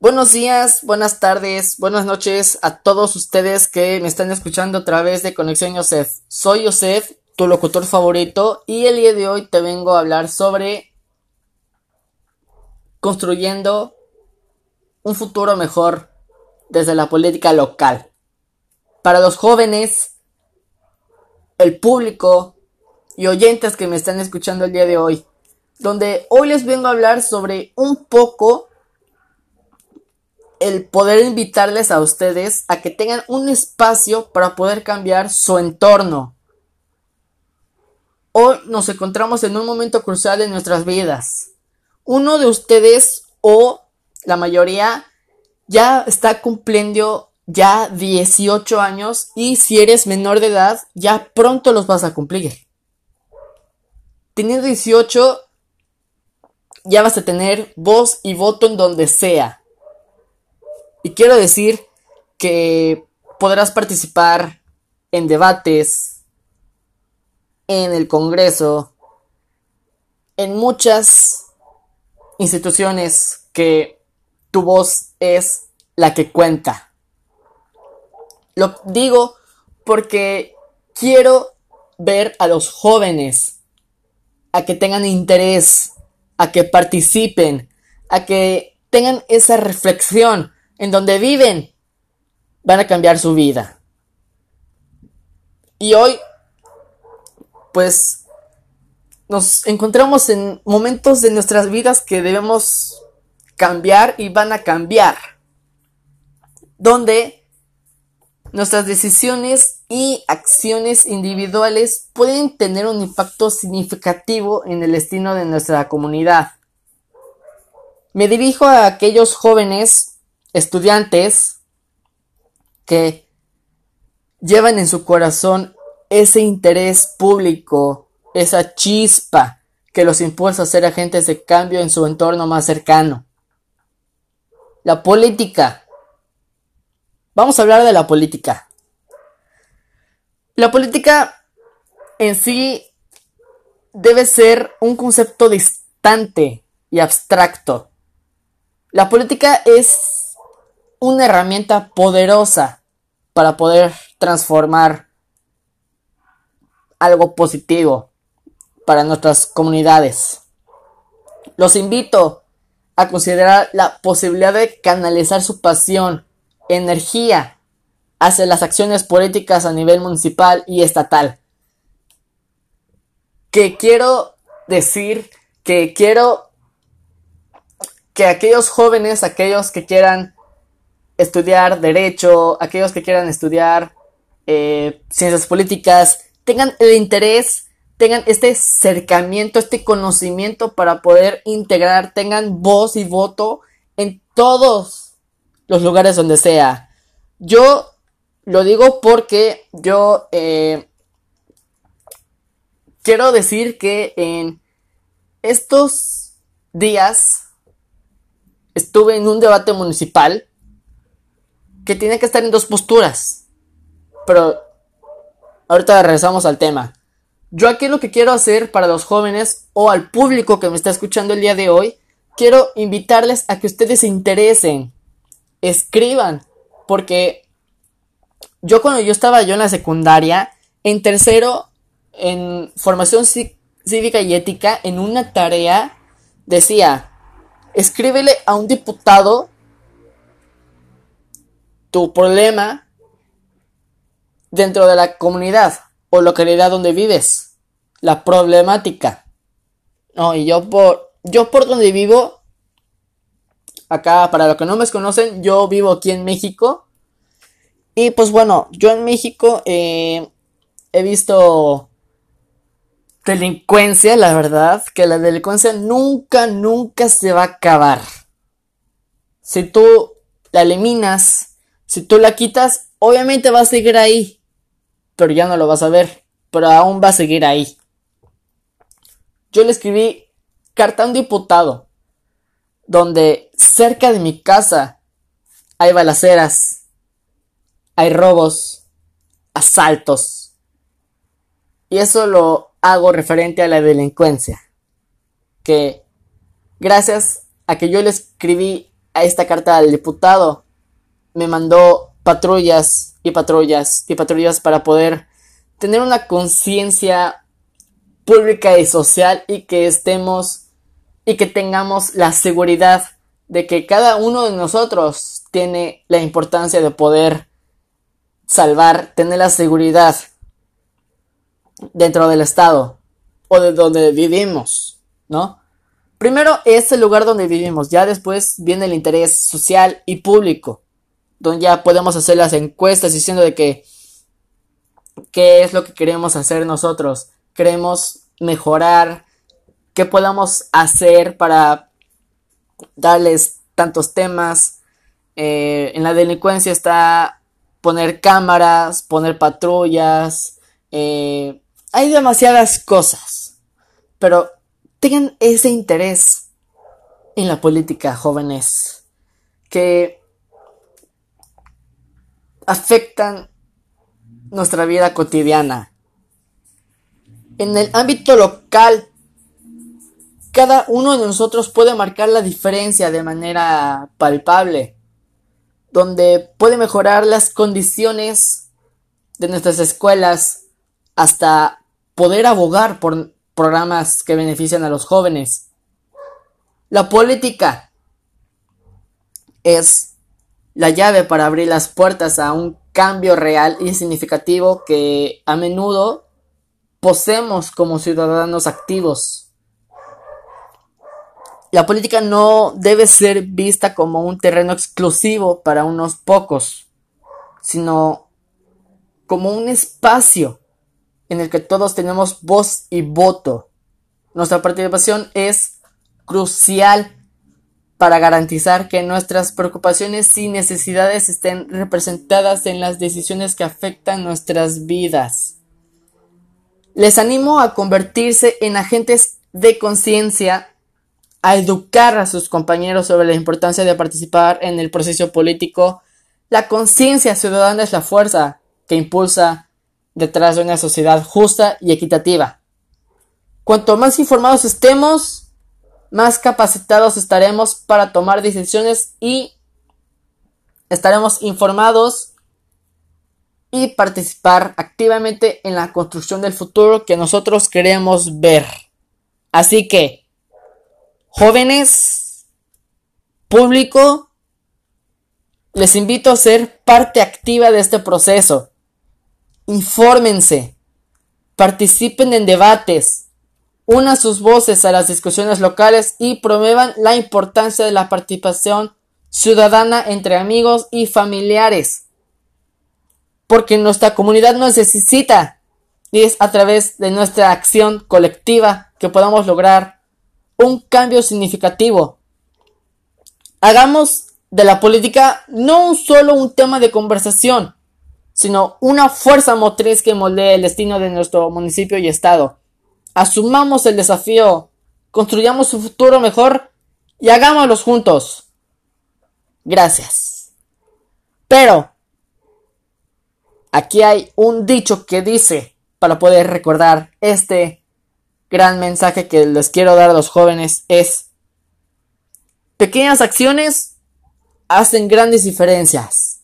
Buenos días, buenas tardes, buenas noches a todos ustedes que me están escuchando a través de Conexión Yosef. Soy Yosef, tu locutor favorito, y el día de hoy te vengo a hablar sobre construyendo un futuro mejor desde la política local. Para los jóvenes, el público y oyentes que me están escuchando el día de hoy, donde hoy les vengo a hablar sobre un poco el poder invitarles a ustedes a que tengan un espacio para poder cambiar su entorno. Hoy nos encontramos en un momento crucial de nuestras vidas. Uno de ustedes o la mayoría ya está cumpliendo ya 18 años y si eres menor de edad ya pronto los vas a cumplir. Teniendo 18 ya vas a tener voz y voto en donde sea. Y quiero decir que podrás participar en debates, en el Congreso, en muchas instituciones que tu voz es la que cuenta. Lo digo porque quiero ver a los jóvenes a que tengan interés, a que participen, a que tengan esa reflexión en donde viven, van a cambiar su vida. Y hoy, pues, nos encontramos en momentos de nuestras vidas que debemos cambiar y van a cambiar. Donde nuestras decisiones y acciones individuales pueden tener un impacto significativo en el destino de nuestra comunidad. Me dirijo a aquellos jóvenes estudiantes que llevan en su corazón ese interés público, esa chispa que los impulsa a ser agentes de cambio en su entorno más cercano. La política. Vamos a hablar de la política. La política en sí debe ser un concepto distante y abstracto. La política es una herramienta poderosa para poder transformar algo positivo para nuestras comunidades. Los invito a considerar la posibilidad de canalizar su pasión, energía hacia las acciones políticas a nivel municipal y estatal. Que quiero decir que quiero que aquellos jóvenes, aquellos que quieran estudiar derecho, aquellos que quieran estudiar eh, ciencias políticas, tengan el interés, tengan este acercamiento, este conocimiento para poder integrar, tengan voz y voto en todos los lugares donde sea. Yo lo digo porque yo eh, quiero decir que en estos días estuve en un debate municipal que tiene que estar en dos posturas. Pero ahorita regresamos al tema. Yo aquí lo que quiero hacer para los jóvenes o al público que me está escuchando el día de hoy, quiero invitarles a que ustedes se interesen, escriban, porque yo cuando yo estaba yo en la secundaria, en tercero, en formación cívica y ética, en una tarea, decía, escríbele a un diputado tu problema dentro de la comunidad o localidad donde vives. La problemática. No, y yo por, yo por donde vivo, acá, para los que no me conocen, yo vivo aquí en México. Y pues bueno, yo en México eh, he visto delincuencia, la verdad, que la delincuencia nunca, nunca se va a acabar. Si tú la eliminas si tú la quitas, obviamente va a seguir ahí. Pero ya no lo vas a ver. Pero aún va a seguir ahí. Yo le escribí carta a un diputado. Donde cerca de mi casa hay balaceras. Hay robos. Asaltos. Y eso lo hago referente a la delincuencia. Que gracias a que yo le escribí a esta carta al diputado, me mandó patrullas y patrullas y patrullas para poder tener una conciencia pública y social y que estemos y que tengamos la seguridad de que cada uno de nosotros tiene la importancia de poder salvar, tener la seguridad dentro del estado o de donde vivimos, ¿no? Primero es el lugar donde vivimos, ya después viene el interés social y público, donde ya podemos hacer las encuestas diciendo de que qué es lo que queremos hacer nosotros, queremos mejorar, qué podamos hacer para darles tantos temas. Eh, en la delincuencia está poner cámaras, poner patrullas, eh, hay demasiadas cosas, pero tengan ese interés en la política, jóvenes, que afectan nuestra vida cotidiana. En el ámbito local, cada uno de nosotros puede marcar la diferencia de manera palpable, donde puede mejorar las condiciones de nuestras escuelas hasta poder abogar por programas que benefician a los jóvenes. La política es la llave para abrir las puertas a un cambio real y significativo que a menudo poseemos como ciudadanos activos. La política no debe ser vista como un terreno exclusivo para unos pocos, sino como un espacio en el que todos tenemos voz y voto. Nuestra participación es crucial para garantizar que nuestras preocupaciones y necesidades estén representadas en las decisiones que afectan nuestras vidas. Les animo a convertirse en agentes de conciencia, a educar a sus compañeros sobre la importancia de participar en el proceso político. La conciencia ciudadana es la fuerza que impulsa detrás de una sociedad justa y equitativa. Cuanto más informados estemos, más capacitados estaremos para tomar decisiones y estaremos informados y participar activamente en la construcción del futuro que nosotros queremos ver. Así que, jóvenes, público, les invito a ser parte activa de este proceso infórmense, participen en debates, unan sus voces a las discusiones locales y promuevan la importancia de la participación ciudadana entre amigos y familiares. Porque nuestra comunidad nos necesita y es a través de nuestra acción colectiva que podamos lograr un cambio significativo. Hagamos de la política no solo un tema de conversación, sino una fuerza motriz que moldee el destino de nuestro municipio y estado. Asumamos el desafío, construyamos un futuro mejor y hagámoslo juntos. Gracias. Pero, aquí hay un dicho que dice, para poder recordar este gran mensaje que les quiero dar a los jóvenes, es, pequeñas acciones hacen grandes diferencias.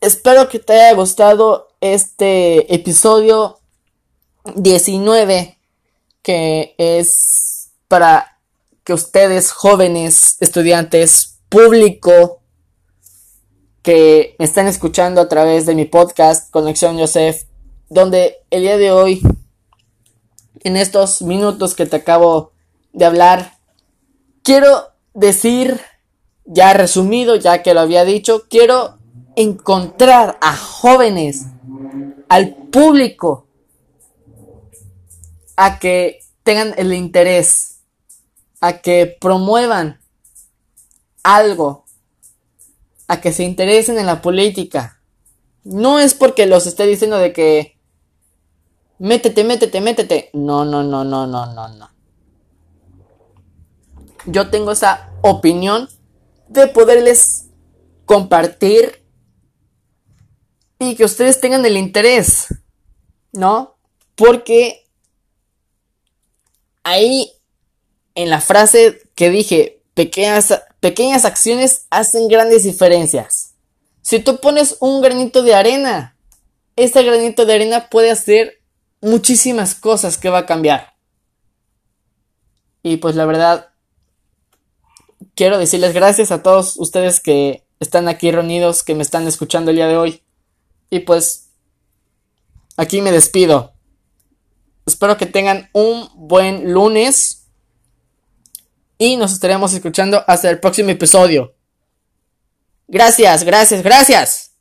Espero que te haya gustado este episodio 19 que es para que ustedes jóvenes, estudiantes, público que me están escuchando a través de mi podcast Conexión Joseph, donde el día de hoy, en estos minutos que te acabo de hablar, quiero decir, ya resumido, ya que lo había dicho, quiero encontrar a jóvenes, al público, a que tengan el interés, a que promuevan algo, a que se interesen en la política. No es porque los esté diciendo de que métete, métete, métete. No, no, no, no, no, no, no. Yo tengo esa opinión de poderles compartir y que ustedes tengan el interés, ¿no? Porque ahí en la frase que dije, pequeñas, pequeñas acciones hacen grandes diferencias. Si tú pones un granito de arena, este granito de arena puede hacer muchísimas cosas que va a cambiar. Y pues la verdad, quiero decirles gracias a todos ustedes que están aquí reunidos, que me están escuchando el día de hoy. Y pues, aquí me despido. Espero que tengan un buen lunes. Y nos estaremos escuchando hasta el próximo episodio. Gracias, gracias, gracias.